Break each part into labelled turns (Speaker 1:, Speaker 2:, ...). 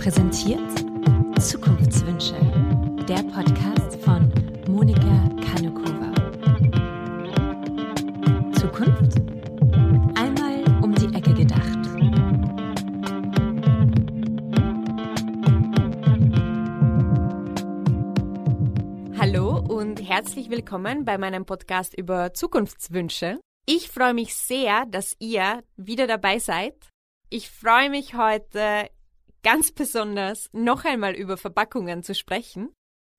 Speaker 1: präsentiert Zukunftswünsche, der Podcast von Monika Kanukova. Zukunft? Einmal um die Ecke gedacht.
Speaker 2: Hallo und herzlich willkommen bei meinem Podcast über Zukunftswünsche. Ich freue mich sehr, dass ihr wieder dabei seid. Ich freue mich heute ganz besonders noch einmal über Verpackungen zu sprechen,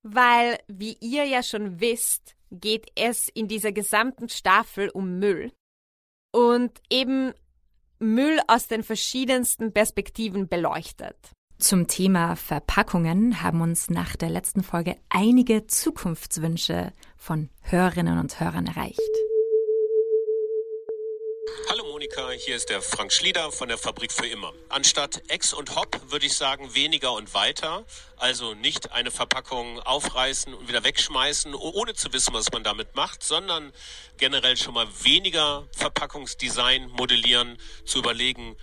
Speaker 2: weil, wie ihr ja schon wisst, geht es in dieser gesamten Staffel um Müll und eben Müll aus den verschiedensten Perspektiven beleuchtet.
Speaker 1: Zum Thema Verpackungen haben uns nach der letzten Folge einige Zukunftswünsche von Hörerinnen und Hörern erreicht.
Speaker 3: Monika, hier ist der Frank Schlieder von der Fabrik für immer. Anstatt Ex und Hop würde ich sagen weniger und weiter. Also nicht eine Verpackung aufreißen und wieder wegschmeißen, ohne zu wissen, was man damit macht, sondern generell schon mal weniger Verpackungsdesign modellieren, zu überlegen,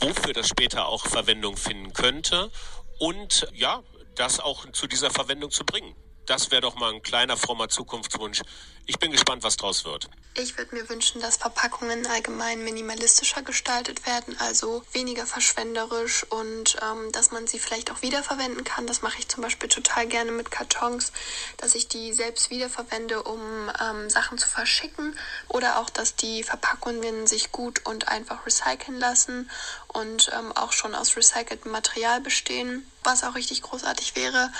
Speaker 3: wofür das später auch Verwendung finden könnte und ja, das auch zu dieser Verwendung zu bringen. Das wäre doch mal ein kleiner frommer Zukunftswunsch. Ich bin gespannt, was draus wird.
Speaker 4: Ich würde mir wünschen, dass Verpackungen allgemein minimalistischer gestaltet werden, also weniger verschwenderisch und ähm, dass man sie vielleicht auch wiederverwenden kann. Das mache ich zum Beispiel total gerne mit Kartons, dass ich die selbst wiederverwende, um ähm, Sachen zu verschicken oder auch, dass die Verpackungen sich gut und einfach recyceln lassen und ähm, auch schon aus recyceltem Material bestehen. Was auch richtig großartig wäre,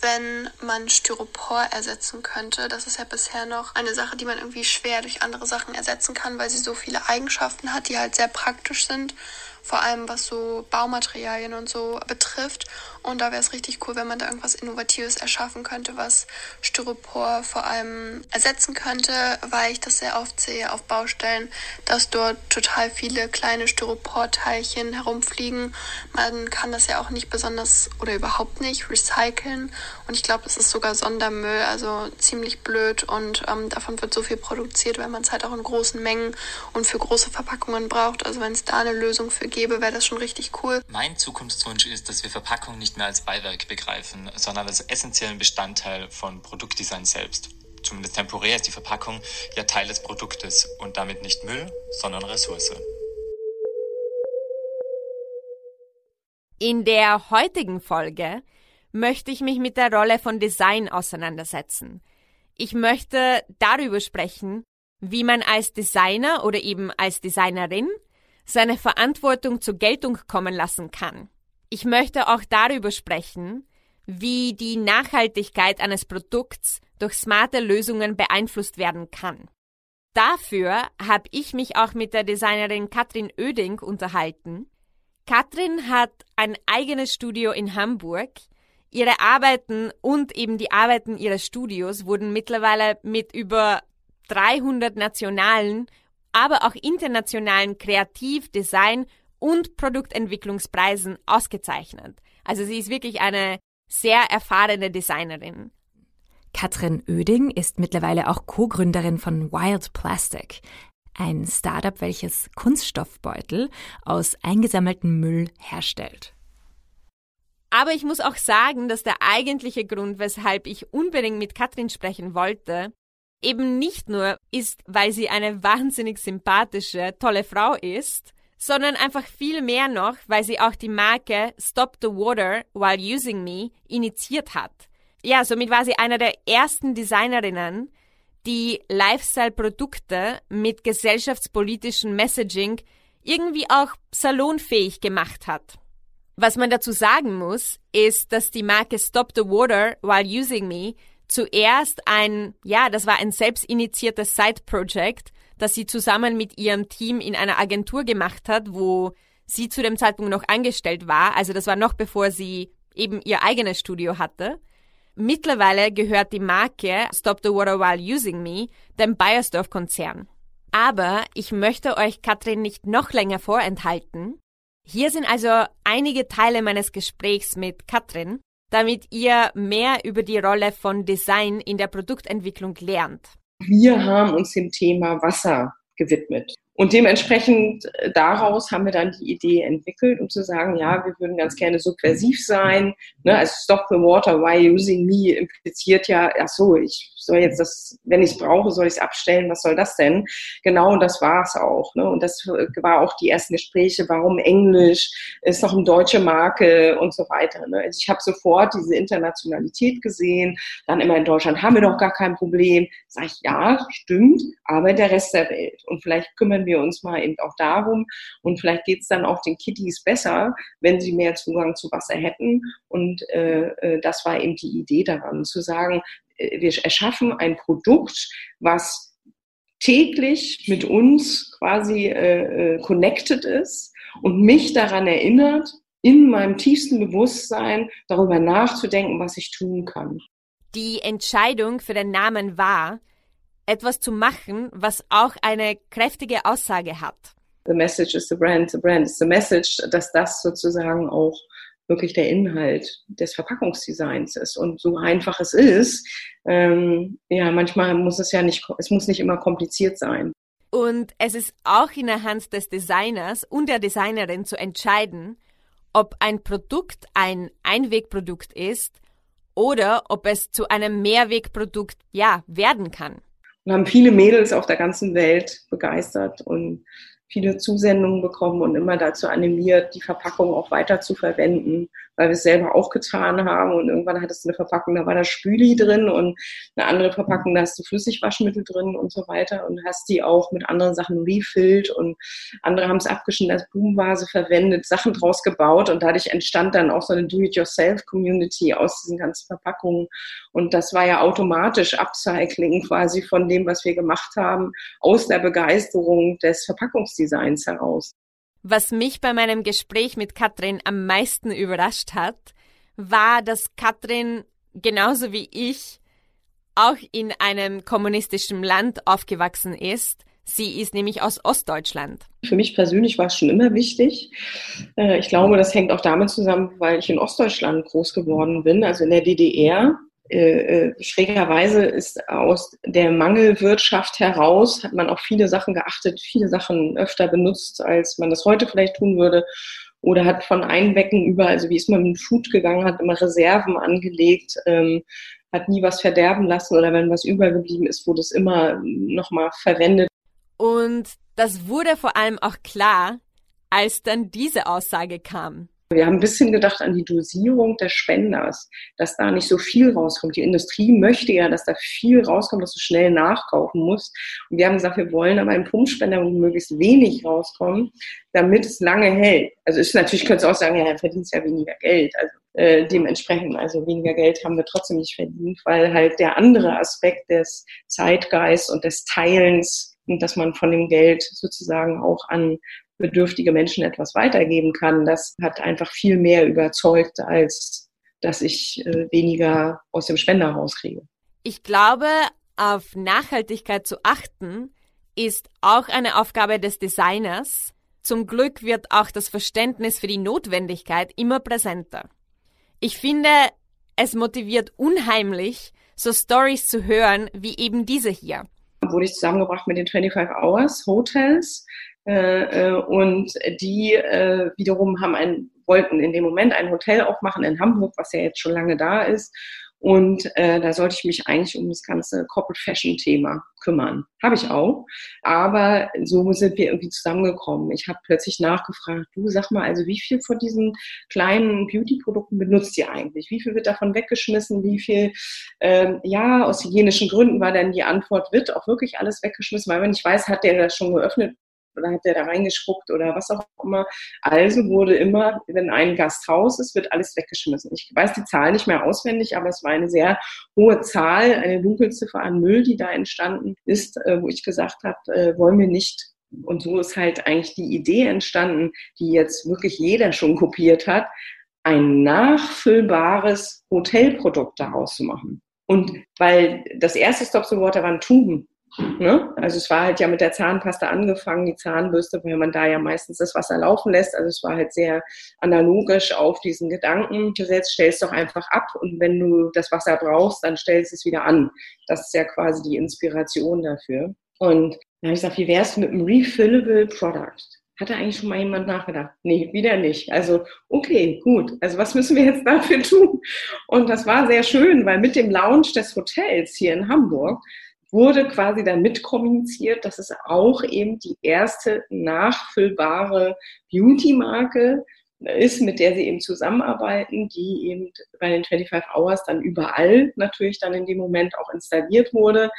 Speaker 4: wenn man Styropor ersetzen könnte. Das ist ja bisher noch eine Sache, die man irgendwie schwer durch andere Sachen ersetzen kann, weil sie so viele Eigenschaften hat, die halt sehr praktisch sind vor allem was so Baumaterialien und so betrifft. Und da wäre es richtig cool, wenn man da irgendwas Innovatives erschaffen könnte, was Styropor vor allem ersetzen könnte, weil ich das sehr oft sehe auf Baustellen, dass dort total viele kleine Styroporteilchen herumfliegen. Man kann das ja auch nicht besonders oder überhaupt nicht recyceln. Und ich glaube, das ist sogar Sondermüll, also ziemlich blöd. Und ähm, davon wird so viel produziert, weil man es halt auch in großen Mengen und für große Verpackungen braucht. Also wenn es da eine Lösung für gebe, wäre das schon richtig cool.
Speaker 5: Mein Zukunftswunsch ist, dass wir Verpackung nicht mehr als Beiwerk begreifen, sondern als essentiellen Bestandteil von Produktdesign selbst. Zumindest temporär ist die Verpackung ja Teil des Produktes und damit nicht Müll, sondern Ressource.
Speaker 2: In der heutigen Folge möchte ich mich mit der Rolle von Design auseinandersetzen. Ich möchte darüber sprechen, wie man als Designer oder eben als Designerin seine Verantwortung zur Geltung kommen lassen kann. Ich möchte auch darüber sprechen, wie die Nachhaltigkeit eines Produkts durch smarte Lösungen beeinflusst werden kann. Dafür habe ich mich auch mit der Designerin Katrin Oeding unterhalten. Katrin hat ein eigenes Studio in Hamburg. Ihre Arbeiten und eben die Arbeiten ihres Studios wurden mittlerweile mit über 300 nationalen aber auch internationalen Kreativ-, Design- und Produktentwicklungspreisen ausgezeichnet. Also sie ist wirklich eine sehr erfahrene Designerin.
Speaker 1: Katrin Oeding ist mittlerweile auch Co-Gründerin von Wild Plastic, ein Startup, welches Kunststoffbeutel aus eingesammeltem Müll herstellt.
Speaker 2: Aber ich muss auch sagen, dass der eigentliche Grund, weshalb ich unbedingt mit Katrin sprechen wollte, eben nicht nur ist, weil sie eine wahnsinnig sympathische, tolle Frau ist, sondern einfach viel mehr noch, weil sie auch die Marke Stop the Water While Using Me initiiert hat. Ja, somit war sie einer der ersten Designerinnen, die Lifestyle-Produkte mit gesellschaftspolitischem Messaging irgendwie auch salonfähig gemacht hat. Was man dazu sagen muss, ist, dass die Marke Stop the Water While Using Me zuerst ein, ja, das war ein selbstinitiiertes Side-Project, das sie zusammen mit ihrem Team in einer Agentur gemacht hat, wo sie zu dem Zeitpunkt noch angestellt war. Also das war noch bevor sie eben ihr eigenes Studio hatte. Mittlerweile gehört die Marke Stop the Water While Using Me dem Bayersdorf-Konzern. Aber ich möchte euch Katrin nicht noch länger vorenthalten. Hier sind also einige Teile meines Gesprächs mit Katrin damit ihr mehr über die Rolle von Design in der Produktentwicklung lernt?
Speaker 6: Wir haben uns dem Thema Wasser gewidmet. Und dementsprechend äh, daraus haben wir dann die Idee entwickelt, um zu sagen, ja, wir würden ganz gerne subversiv sein. Ne? Also Stop the Water, why using me impliziert ja, ach so, ich soll jetzt das, wenn ich es brauche, soll ich es abstellen, was soll das denn? Genau, und das war es auch. Ne? Und das war auch die ersten Gespräche, warum Englisch, ist noch eine deutsche Marke und so weiter. Ne? Also ich habe sofort diese Internationalität gesehen, dann immer in Deutschland haben wir doch gar kein Problem. Sag ich, ja, stimmt, aber der Rest der Welt. Und vielleicht kümmern wir uns mal eben auch darum. Und vielleicht geht es dann auch den Kitties besser, wenn sie mehr Zugang zu Wasser hätten. Und äh, äh, das war eben die Idee daran, zu sagen, äh, wir erschaffen ein Produkt, was täglich mit uns quasi äh, äh, connected ist und mich daran erinnert, in meinem tiefsten Bewusstsein darüber nachzudenken, was ich tun kann.
Speaker 2: Die Entscheidung für den Namen war, etwas zu machen, was auch eine kräftige Aussage hat.
Speaker 6: The message is the brand, the brand is the message, dass das sozusagen auch wirklich der Inhalt des Verpackungsdesigns ist. Und so einfach es ist, ähm, ja, manchmal muss es ja nicht, es muss nicht immer kompliziert sein.
Speaker 2: Und es ist auch in der Hand des Designers und der Designerin zu entscheiden, ob ein Produkt ein Einwegprodukt ist oder ob es zu einem Mehrwegprodukt ja werden kann.
Speaker 6: Und haben viele Mädels auf der ganzen Welt begeistert und viele Zusendungen bekommen und immer dazu animiert, die Verpackung auch weiter zu verwenden weil wir es selber auch getan haben. Und irgendwann hattest du eine Verpackung, da war da Spüli drin und eine andere Verpackung, da hast du Flüssigwaschmittel drin und so weiter und hast die auch mit anderen Sachen refilled und andere haben es abgeschnitten als Blumenvase verwendet, Sachen draus gebaut und dadurch entstand dann auch so eine Do-it-yourself-Community aus diesen ganzen Verpackungen. Und das war ja automatisch Upcycling quasi von dem, was wir gemacht haben, aus der Begeisterung des Verpackungsdesigns heraus.
Speaker 2: Was mich bei meinem Gespräch mit Katrin am meisten überrascht hat, war, dass Katrin genauso wie ich auch in einem kommunistischen Land aufgewachsen ist. Sie ist nämlich aus Ostdeutschland.
Speaker 6: Für mich persönlich war es schon immer wichtig. Äh, ich glaube, das hängt auch damit zusammen, weil ich in Ostdeutschland groß geworden bin, also in der DDR. Äh, äh, schrägerweise ist aus der Mangelwirtschaft heraus, hat man auf viele Sachen geachtet, viele Sachen öfter benutzt, als man das heute vielleicht tun würde. Oder hat von Einwecken über, also wie ist man mit Food gegangen, hat immer Reserven angelegt, ähm, hat nie was verderben lassen oder wenn was übergeblieben ist, wurde es immer nochmal verwendet.
Speaker 2: Und das wurde vor allem auch klar, als dann diese Aussage kam.
Speaker 6: Wir haben ein bisschen gedacht an die Dosierung des Spenders, dass da nicht so viel rauskommt. Die Industrie möchte ja, dass da viel rauskommt, dass du schnell nachkaufen musst. Und wir haben gesagt, wir wollen aber einen Pumpspender, möglichst wenig rauskommt, damit es lange hält. Also ist natürlich, könntest du auch sagen, ja, er verdient ja weniger Geld. Also äh, dementsprechend, also weniger Geld haben wir trotzdem nicht verdient, weil halt der andere Aspekt des Zeitgeists und des Teilens und dass man von dem Geld sozusagen auch an bedürftige Menschen etwas weitergeben kann, das hat einfach viel mehr überzeugt, als dass ich äh, weniger aus dem Spender rauskriege.
Speaker 2: Ich glaube, auf Nachhaltigkeit zu achten, ist auch eine Aufgabe des Designers. Zum Glück wird auch das Verständnis für die Notwendigkeit immer präsenter. Ich finde, es motiviert unheimlich, so Stories zu hören wie eben diese hier.
Speaker 6: Wurde ich zusammengebracht mit den 25 Hours Hotels. Äh, äh, und die äh, wiederum haben ein, wollten in dem Moment ein Hotel aufmachen in Hamburg, was ja jetzt schon lange da ist. Und äh, da sollte ich mich eigentlich um das ganze Corporate Fashion Thema kümmern. Habe ich auch. Aber so sind wir irgendwie zusammengekommen. Ich habe plötzlich nachgefragt, du sag mal, also wie viel von diesen kleinen Beauty-Produkten benutzt ihr eigentlich? Wie viel wird davon weggeschmissen? Wie viel, ähm, ja, aus hygienischen Gründen war dann die Antwort, wird auch wirklich alles weggeschmissen, weil wenn ich weiß, hat der das schon geöffnet, oder hat der da reingespuckt oder was auch immer. Also wurde immer, wenn ein Gast raus ist, wird alles weggeschmissen. Ich weiß die Zahl nicht mehr auswendig, aber es war eine sehr hohe Zahl, eine Dunkelziffer an Müll, die da entstanden ist, äh, wo ich gesagt habe, äh, wollen wir nicht und so ist halt eigentlich die Idee entstanden, die jetzt wirklich jeder schon kopiert hat, ein nachfüllbares Hotelprodukt daraus zu machen. Und weil das erste Stop the Water waren Tuben. Ne? Also es war halt ja mit der Zahnpasta angefangen, die Zahnbürste, weil man da ja meistens das Wasser laufen lässt. Also es war halt sehr analogisch auf diesen Gedanken gesetzt, stellst doch einfach ab und wenn du das Wasser brauchst, dann stellst es wieder an. Das ist ja quasi die Inspiration dafür. Und Da habe ich gesagt, wie wäre es mit einem refillable Product? Hatte eigentlich schon mal jemand nachgedacht? Nee, wieder nicht. Also, okay, gut. Also, was müssen wir jetzt dafür tun? Und das war sehr schön, weil mit dem Launch des Hotels hier in Hamburg wurde quasi dann mitkommuniziert, dass es auch eben die erste nachfüllbare Beauty-Marke ist, mit der sie eben zusammenarbeiten, die eben bei den 25 Hours dann überall natürlich dann in dem Moment auch installiert wurde.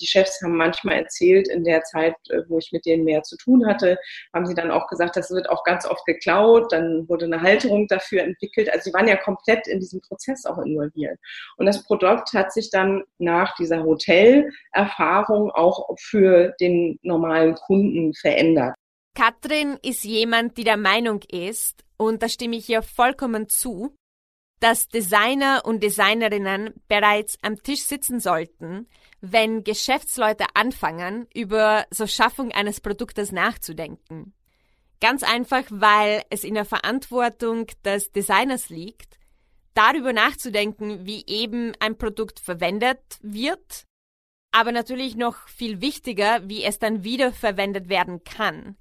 Speaker 6: Die Chefs haben manchmal erzählt, in der Zeit, äh, wo ich mit denen mehr zu tun hatte, haben sie dann auch gesagt, das wird auch ganz oft geklaut, dann wurde eine Halterung dafür entwickelt. Also sie waren ja komplett in diesem Prozess auch involviert. Und das Produkt hat sich dann nach dieser Hotelerfahrung auch für den normalen Kunden verändert.
Speaker 2: Katrin ist jemand, die der Meinung ist, und da stimme ich ihr vollkommen zu, dass Designer und Designerinnen bereits am Tisch sitzen sollten, wenn Geschäftsleute anfangen, über so Schaffung eines Produktes nachzudenken. Ganz einfach, weil es in der Verantwortung des Designers liegt, darüber nachzudenken, wie eben ein Produkt verwendet wird, aber natürlich noch viel wichtiger, wie es dann wiederverwendet werden kann.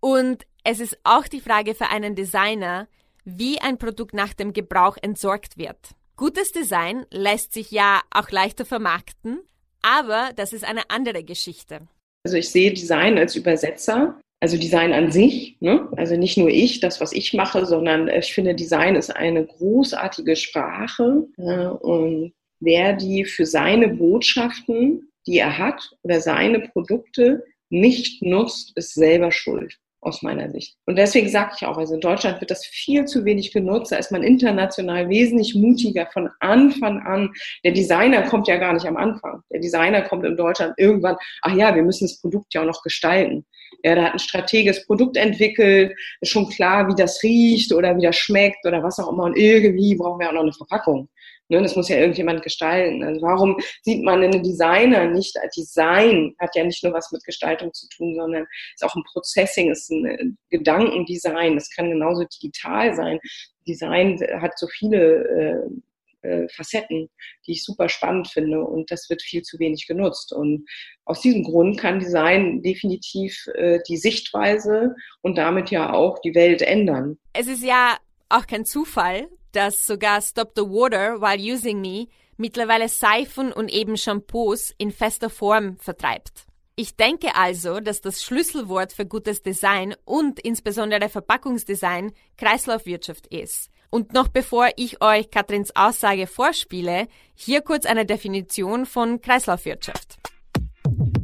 Speaker 2: Und es ist auch die Frage für einen Designer, wie ein Produkt nach dem Gebrauch entsorgt wird. Gutes Design lässt sich ja auch leichter vermarkten, aber das ist eine andere Geschichte.
Speaker 6: Also ich sehe Design als Übersetzer, also Design an sich, ne? also nicht nur ich, das, was ich mache, sondern ich finde, Design ist eine großartige Sprache äh, und wer die für seine Botschaften, die er hat oder seine Produkte nicht nutzt, ist selber schuld aus meiner Sicht. Und deswegen sage ich auch, also in Deutschland wird das viel zu wenig genutzt. Da ist man international wesentlich mutiger von Anfang an. Der Designer kommt ja gar nicht am Anfang. Der Designer kommt in Deutschland irgendwann, ach ja, wir müssen das Produkt ja auch noch gestalten. Ja, da hat ein strategisches Produkt entwickelt, ist schon klar, wie das riecht oder wie das schmeckt oder was auch immer. Und irgendwie brauchen wir auch noch eine Verpackung. Ne, das muss ja irgendjemand gestalten. Also warum sieht man einen Designer nicht? Design hat ja nicht nur was mit Gestaltung zu tun, sondern ist auch ein Processing, ist ein Gedankendesign. Das kann genauso digital sein. Design hat so viele äh, äh, Facetten, die ich super spannend finde und das wird viel zu wenig genutzt. Und aus diesem Grund kann Design definitiv äh, die Sichtweise und damit ja auch die Welt ändern.
Speaker 2: Es ist ja auch kein Zufall, dass sogar Stop the Water While Using Me mittlerweile Seifen und eben Shampoos in fester Form vertreibt. Ich denke also, dass das Schlüsselwort für gutes Design und insbesondere Verpackungsdesign Kreislaufwirtschaft ist. Und noch bevor ich euch Katrins Aussage vorspiele, hier kurz eine Definition von Kreislaufwirtschaft.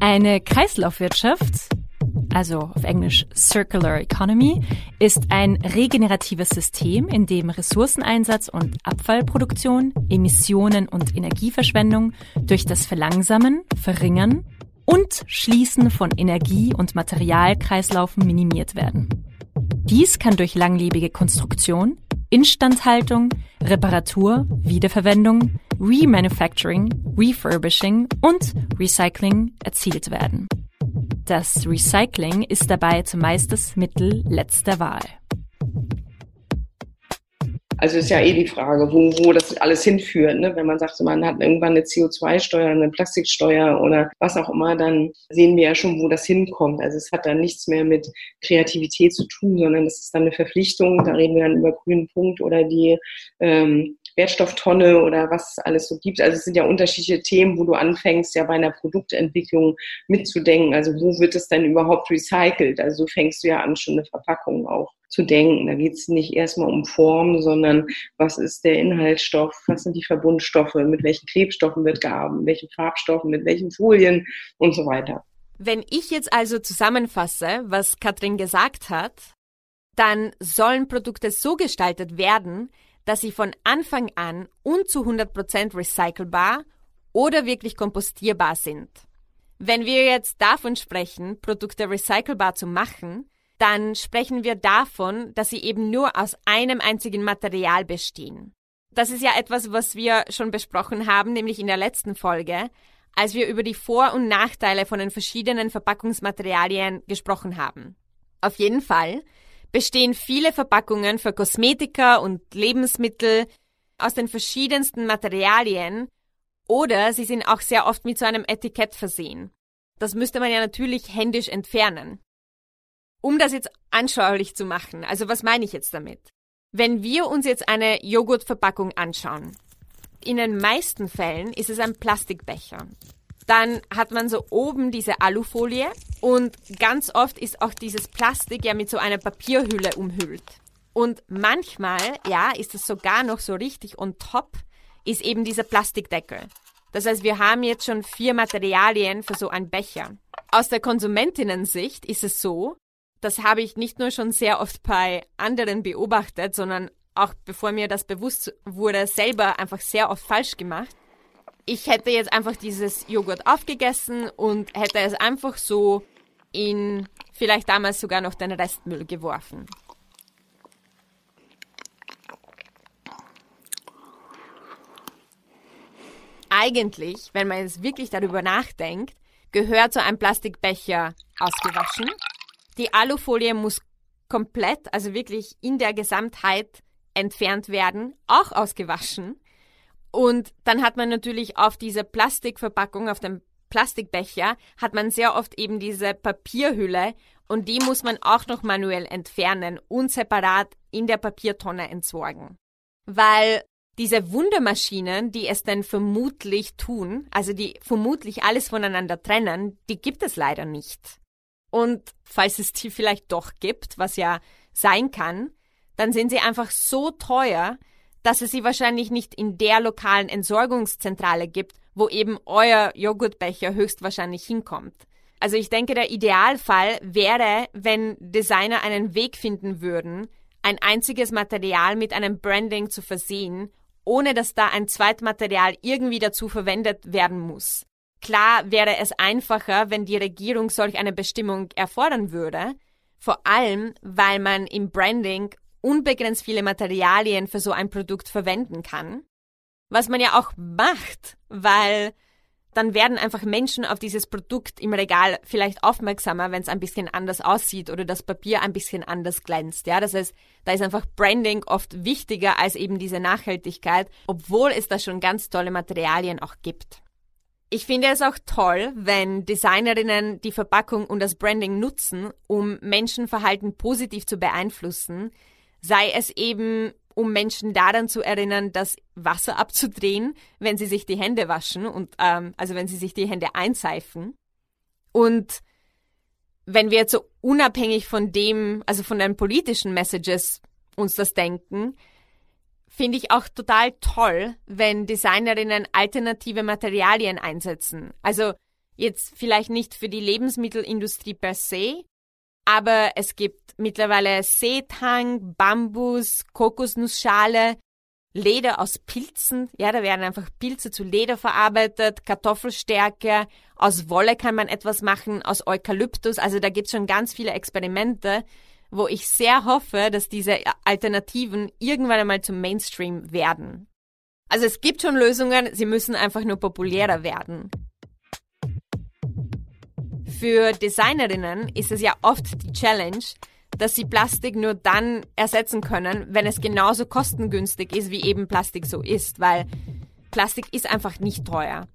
Speaker 1: Eine Kreislaufwirtschaft also auf Englisch Circular Economy, ist ein regeneratives System, in dem Ressourceneinsatz und Abfallproduktion, Emissionen und Energieverschwendung durch das Verlangsamen, Verringern und Schließen von Energie- und Materialkreislaufen minimiert werden. Dies kann durch langlebige Konstruktion, Instandhaltung, Reparatur, Wiederverwendung, Remanufacturing, Refurbishing und Recycling erzielt werden. Das Recycling ist dabei zumeist das Mittel letzter Wahl.
Speaker 6: Also ist ja eh die Frage, wo, wo das alles hinführt. Ne? Wenn man sagt, man hat irgendwann eine CO2-Steuer, eine Plastiksteuer oder was auch immer, dann sehen wir ja schon, wo das hinkommt. Also es hat dann nichts mehr mit Kreativität zu tun, sondern es ist dann eine Verpflichtung. Da reden wir dann über grünen Punkt oder die ähm, Wertstofftonne oder was alles so gibt. Also es sind ja unterschiedliche Themen, wo du anfängst, ja bei einer Produktentwicklung mitzudenken. Also wo wird es denn überhaupt recycelt? Also fängst du ja an, schon eine Verpackung auch zu denken. Da geht es nicht erstmal um Form, sondern was ist der Inhaltsstoff, was sind die Verbundstoffe, mit welchen Klebstoffen wird gearbeitet, mit welchen Farbstoffen, mit welchen Folien und so weiter.
Speaker 2: Wenn ich jetzt also zusammenfasse, was Katrin gesagt hat, dann sollen Produkte so gestaltet werden, dass sie von Anfang an und zu 100% recycelbar oder wirklich kompostierbar sind. Wenn wir jetzt davon sprechen, Produkte recycelbar zu machen, dann sprechen wir davon, dass sie eben nur aus einem einzigen Material bestehen. Das ist ja etwas, was wir schon besprochen haben, nämlich in der letzten Folge, als wir über die Vor- und Nachteile von den verschiedenen Verpackungsmaterialien gesprochen haben. Auf jeden Fall bestehen viele Verpackungen für Kosmetika und Lebensmittel aus den verschiedensten Materialien oder sie sind auch sehr oft mit so einem Etikett versehen. das müsste man ja natürlich händisch entfernen. Um das jetzt anschaulich zu machen, also was meine ich jetzt damit? Wenn wir uns jetzt eine Joghurtverpackung anschauen, in den meisten Fällen ist es ein Plastikbecher. Dann hat man so oben diese Alufolie und ganz oft ist auch dieses Plastik ja mit so einer Papierhülle umhüllt. Und manchmal, ja, ist es sogar noch so richtig on top, ist eben dieser Plastikdeckel. Das heißt, wir haben jetzt schon vier Materialien für so einen Becher. Aus der Konsumentinnensicht ist es so, das habe ich nicht nur schon sehr oft bei anderen beobachtet, sondern auch bevor mir das bewusst wurde, selber einfach sehr oft falsch gemacht ich hätte jetzt einfach dieses Joghurt aufgegessen und hätte es einfach so in vielleicht damals sogar noch den Restmüll geworfen. Eigentlich, wenn man jetzt wirklich darüber nachdenkt, gehört so ein Plastikbecher ausgewaschen. Die Alufolie muss komplett, also wirklich in der Gesamtheit entfernt werden, auch ausgewaschen. Und dann hat man natürlich auf diese Plastikverpackung, auf dem Plastikbecher, hat man sehr oft eben diese Papierhülle und die muss man auch noch manuell entfernen und separat in der Papiertonne entsorgen. Weil diese Wundermaschinen, die es dann vermutlich tun, also die vermutlich alles voneinander trennen, die gibt es leider nicht. Und falls es die vielleicht doch gibt, was ja sein kann, dann sind sie einfach so teuer, dass es sie wahrscheinlich nicht in der lokalen Entsorgungszentrale gibt, wo eben euer Joghurtbecher höchstwahrscheinlich hinkommt. Also ich denke, der Idealfall wäre, wenn Designer einen Weg finden würden, ein einziges Material mit einem Branding zu versehen, ohne dass da ein Zweitmaterial irgendwie dazu verwendet werden muss. Klar wäre es einfacher, wenn die Regierung solch eine Bestimmung erfordern würde, vor allem weil man im Branding unbegrenzt viele Materialien für so ein Produkt verwenden kann. Was man ja auch macht, weil dann werden einfach Menschen auf dieses Produkt im Regal vielleicht aufmerksamer, wenn es ein bisschen anders aussieht oder das Papier ein bisschen anders glänzt. Ja, das heißt, da ist einfach Branding oft wichtiger als eben diese Nachhaltigkeit, obwohl es da schon ganz tolle Materialien auch gibt. Ich finde es auch toll, wenn Designerinnen die Verpackung und das Branding nutzen, um Menschenverhalten positiv zu beeinflussen, sei es eben um Menschen daran zu erinnern, das Wasser abzudrehen, wenn sie sich die Hände waschen und ähm, also wenn sie sich die Hände einseifen. Und wenn wir jetzt so unabhängig von dem, also von den politischen Messages uns das denken, finde ich auch total toll, wenn Designerinnen alternative Materialien einsetzen. Also jetzt vielleicht nicht für die Lebensmittelindustrie per se, aber es gibt mittlerweile Seetang, Bambus, Kokosnussschale, Leder aus Pilzen. Ja, da werden einfach Pilze zu Leder verarbeitet, Kartoffelstärke. Aus Wolle kann man etwas machen, aus Eukalyptus. Also da gibt's schon ganz viele Experimente, wo ich sehr hoffe, dass diese Alternativen irgendwann einmal zum Mainstream werden. Also es gibt schon Lösungen, sie müssen einfach nur populärer werden. Für Designerinnen ist es ja oft die Challenge, dass sie Plastik nur dann ersetzen können, wenn es genauso kostengünstig ist, wie eben Plastik so ist, weil Plastik ist einfach nicht teuer.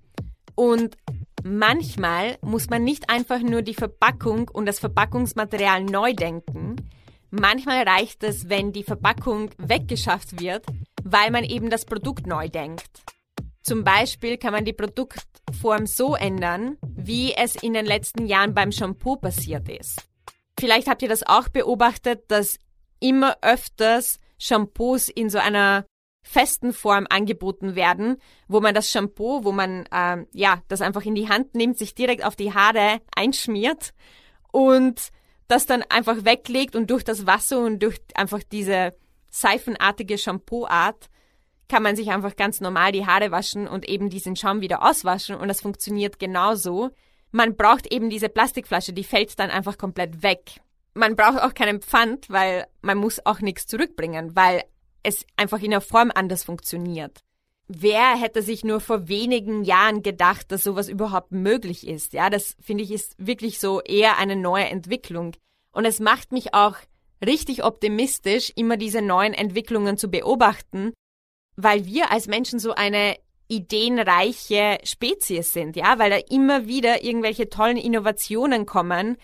Speaker 2: Und manchmal muss man nicht einfach nur die Verpackung und das Verpackungsmaterial neu denken. Manchmal reicht es, wenn die Verpackung weggeschafft wird, weil man eben das Produkt neu denkt. Zum Beispiel kann man die Produktform so ändern, wie es in den letzten Jahren beim Shampoo passiert ist. Vielleicht habt ihr das auch beobachtet, dass immer öfters Shampoos in so einer festen Form angeboten werden, wo man das Shampoo, wo man ähm, ja das einfach in die Hand nimmt, sich direkt auf die Haare einschmiert und das dann einfach weglegt und durch das Wasser und durch einfach diese seifenartige Shampooart kann man sich einfach ganz normal die Haare waschen und eben diesen Schaum wieder auswaschen und das funktioniert genauso. Man braucht eben diese Plastikflasche, die fällt dann einfach komplett weg. Man braucht auch keinen Pfand, weil man muss auch nichts zurückbringen, weil es einfach in der Form anders funktioniert. Wer hätte sich nur vor wenigen Jahren gedacht, dass sowas überhaupt möglich ist? Ja, das finde ich ist wirklich so eher eine neue Entwicklung. Und es macht mich auch richtig optimistisch, immer diese neuen Entwicklungen zu beobachten weil wir als Menschen so eine ideenreiche Spezies sind, ja, weil da immer wieder irgendwelche tollen Innovationen kommen,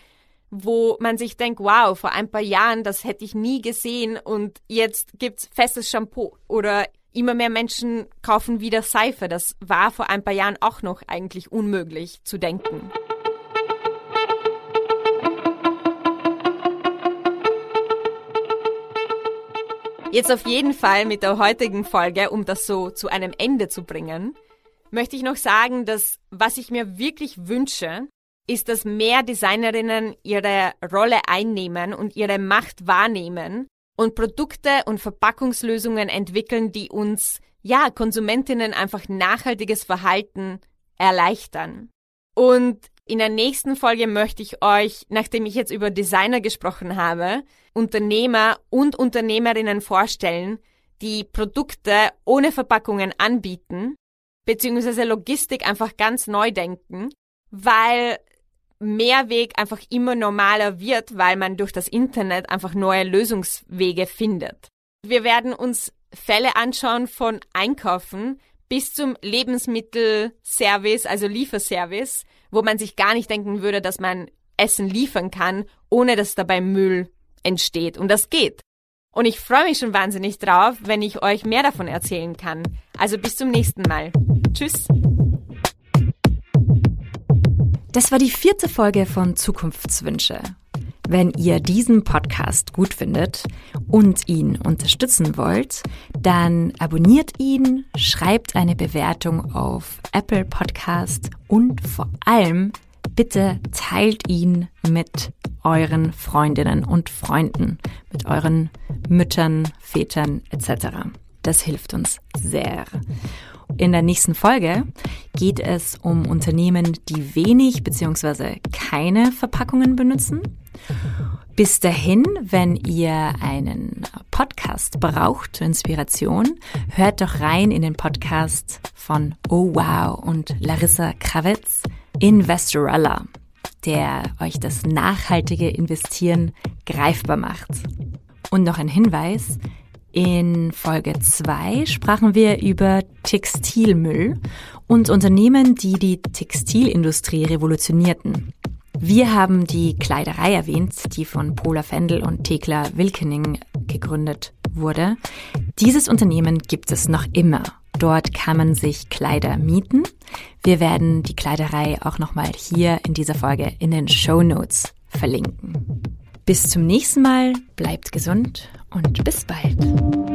Speaker 2: wo man sich denkt, wow, vor ein paar Jahren, das hätte ich nie gesehen und jetzt gibt's festes Shampoo oder immer mehr Menschen kaufen wieder Seife. Das war vor ein paar Jahren auch noch eigentlich unmöglich zu denken. Jetzt auf jeden Fall mit der heutigen Folge, um das so zu einem Ende zu bringen, möchte ich noch sagen, dass was ich mir wirklich wünsche, ist, dass mehr Designerinnen ihre Rolle einnehmen und ihre Macht wahrnehmen und Produkte und Verpackungslösungen entwickeln, die uns, ja, Konsumentinnen einfach nachhaltiges Verhalten erleichtern. Und in der nächsten Folge möchte ich euch, nachdem ich jetzt über Designer gesprochen habe, Unternehmer und Unternehmerinnen vorstellen, die Produkte ohne Verpackungen anbieten, beziehungsweise Logistik einfach ganz neu denken, weil Mehrweg einfach immer normaler wird, weil man durch das Internet einfach neue Lösungswege findet. Wir werden uns Fälle anschauen von Einkaufen bis zum Lebensmittelservice, also Lieferservice, wo man sich gar nicht denken würde, dass man Essen liefern kann, ohne dass dabei Müll entsteht. Und das geht. Und ich freue mich schon wahnsinnig drauf, wenn ich euch mehr davon erzählen kann. Also bis zum nächsten Mal. Tschüss.
Speaker 1: Das war die vierte Folge von Zukunftswünsche. Wenn ihr diesen Podcast gut findet und ihn unterstützen wollt, dann abonniert ihn, schreibt eine Bewertung auf Apple Podcast und vor allem bitte teilt ihn mit euren Freundinnen und Freunden, mit euren Müttern, Vätern etc. Das hilft uns sehr. In der nächsten Folge geht es um Unternehmen, die wenig bzw. keine Verpackungen benutzen. Bis dahin, wenn ihr einen Podcast braucht zur Inspiration, hört doch rein in den Podcast von Oh Wow und Larissa Krawitz, Investorella, der euch das nachhaltige Investieren greifbar macht. Und noch ein Hinweis, in Folge 2 sprachen wir über Textilmüll und Unternehmen, die die Textilindustrie revolutionierten. Wir haben die Kleiderei erwähnt, die von Pola Fendel und Thekla Wilkening gegründet wurde. Dieses Unternehmen gibt es noch immer. Dort kann man sich Kleider mieten. Wir werden die Kleiderei auch nochmal hier in dieser Folge in den Show Notes verlinken. Bis zum nächsten Mal, bleibt gesund und bis bald.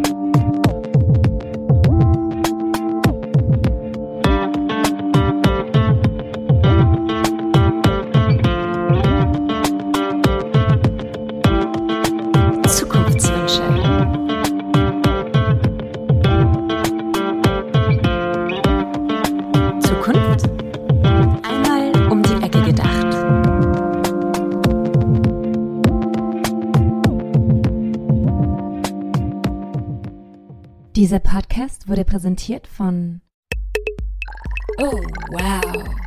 Speaker 1: Podcast wurde präsentiert von Oh, wow.